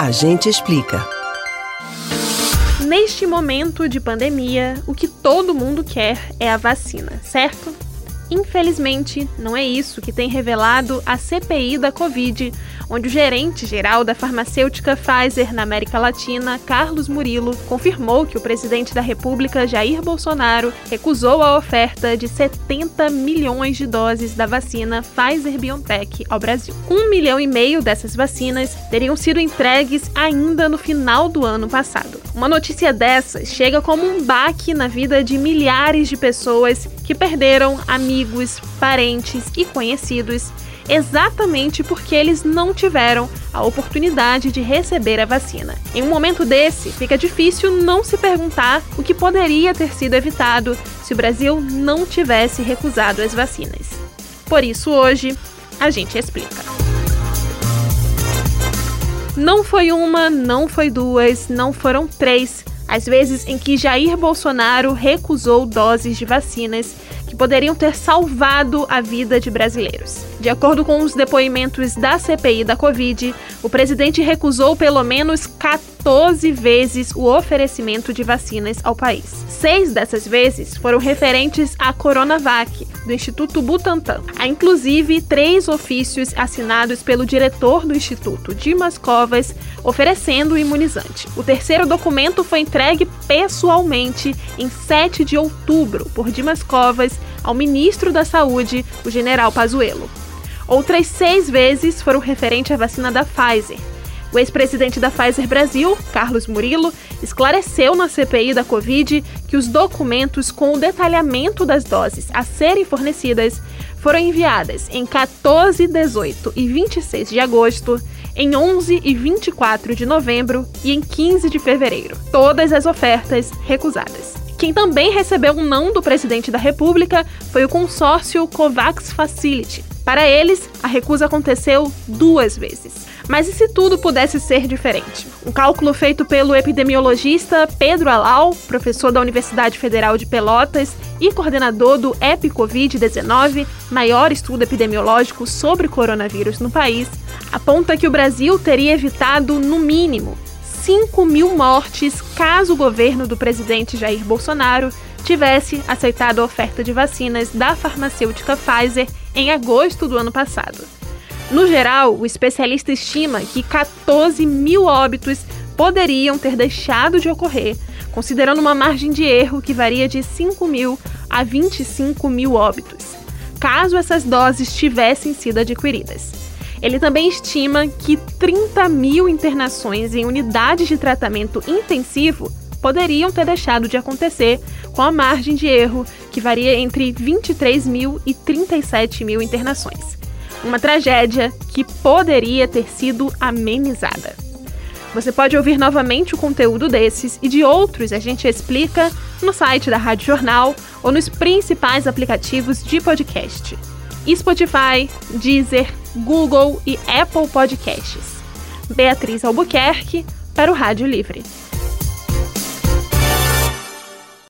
A gente explica. Neste momento de pandemia, o que todo mundo quer é a vacina, certo? Infelizmente, não é isso que tem revelado a CPI da Covid, onde o gerente geral da farmacêutica Pfizer na América Latina, Carlos Murilo, confirmou que o presidente da República, Jair Bolsonaro, recusou a oferta de 70 milhões de doses da vacina Pfizer BioNTech ao Brasil. Um milhão e meio dessas vacinas teriam sido entregues ainda no final do ano passado. Uma notícia dessas chega como um baque na vida de milhares de pessoas que perderam amigos, parentes e conhecidos exatamente porque eles não tiveram a oportunidade de receber a vacina. Em um momento desse, fica difícil não se perguntar o que poderia ter sido evitado se o Brasil não tivesse recusado as vacinas. Por isso, hoje, a gente explica. Não foi uma, não foi duas, não foram três as vezes em que Jair Bolsonaro recusou doses de vacinas que poderiam ter salvado a vida de brasileiros. De acordo com os depoimentos da CPI da Covid, o presidente recusou pelo menos 14 vezes o oferecimento de vacinas ao país. Seis dessas vezes foram referentes à Coronavac, do Instituto Butantan. Há inclusive três ofícios assinados pelo diretor do Instituto, Dimas Covas, oferecendo o imunizante. O terceiro documento foi entregue pessoalmente em 7 de outubro por Dimas Covas ao ministro da Saúde, o general Pazuello. Outras seis vezes foram referentes à vacina da Pfizer. O ex-presidente da Pfizer Brasil, Carlos Murilo, esclareceu na CPI da Covid que os documentos com o detalhamento das doses a serem fornecidas foram enviadas em 14, 18 e 26 de agosto, em 11 e 24 de novembro e em 15 de fevereiro. Todas as ofertas recusadas. Quem também recebeu um não do presidente da República foi o consórcio COVAX Facility. Para eles, a recusa aconteceu duas vezes. Mas e se tudo pudesse ser diferente? Um cálculo feito pelo epidemiologista Pedro Alau, professor da Universidade Federal de Pelotas e coordenador do EpiCovid-19, maior estudo epidemiológico sobre coronavírus no país, aponta que o Brasil teria evitado, no mínimo, 5 mil mortes caso o governo do presidente Jair Bolsonaro tivesse aceitado a oferta de vacinas da farmacêutica Pfizer em agosto do ano passado. No geral, o especialista estima que 14 mil óbitos poderiam ter deixado de ocorrer, considerando uma margem de erro que varia de 5 mil a 25 mil óbitos, caso essas doses tivessem sido adquiridas. Ele também estima que 30 mil internações em unidades de tratamento intensivo poderiam ter deixado de acontecer com a margem de erro que varia entre 23 mil e 37 mil internações. Uma tragédia que poderia ter sido amenizada. Você pode ouvir novamente o conteúdo desses e de outros a gente explica no site da Rádio Jornal ou nos principais aplicativos de podcast. Spotify, Deezer, Google e Apple Podcasts. Beatriz Albuquerque para o Rádio Livre.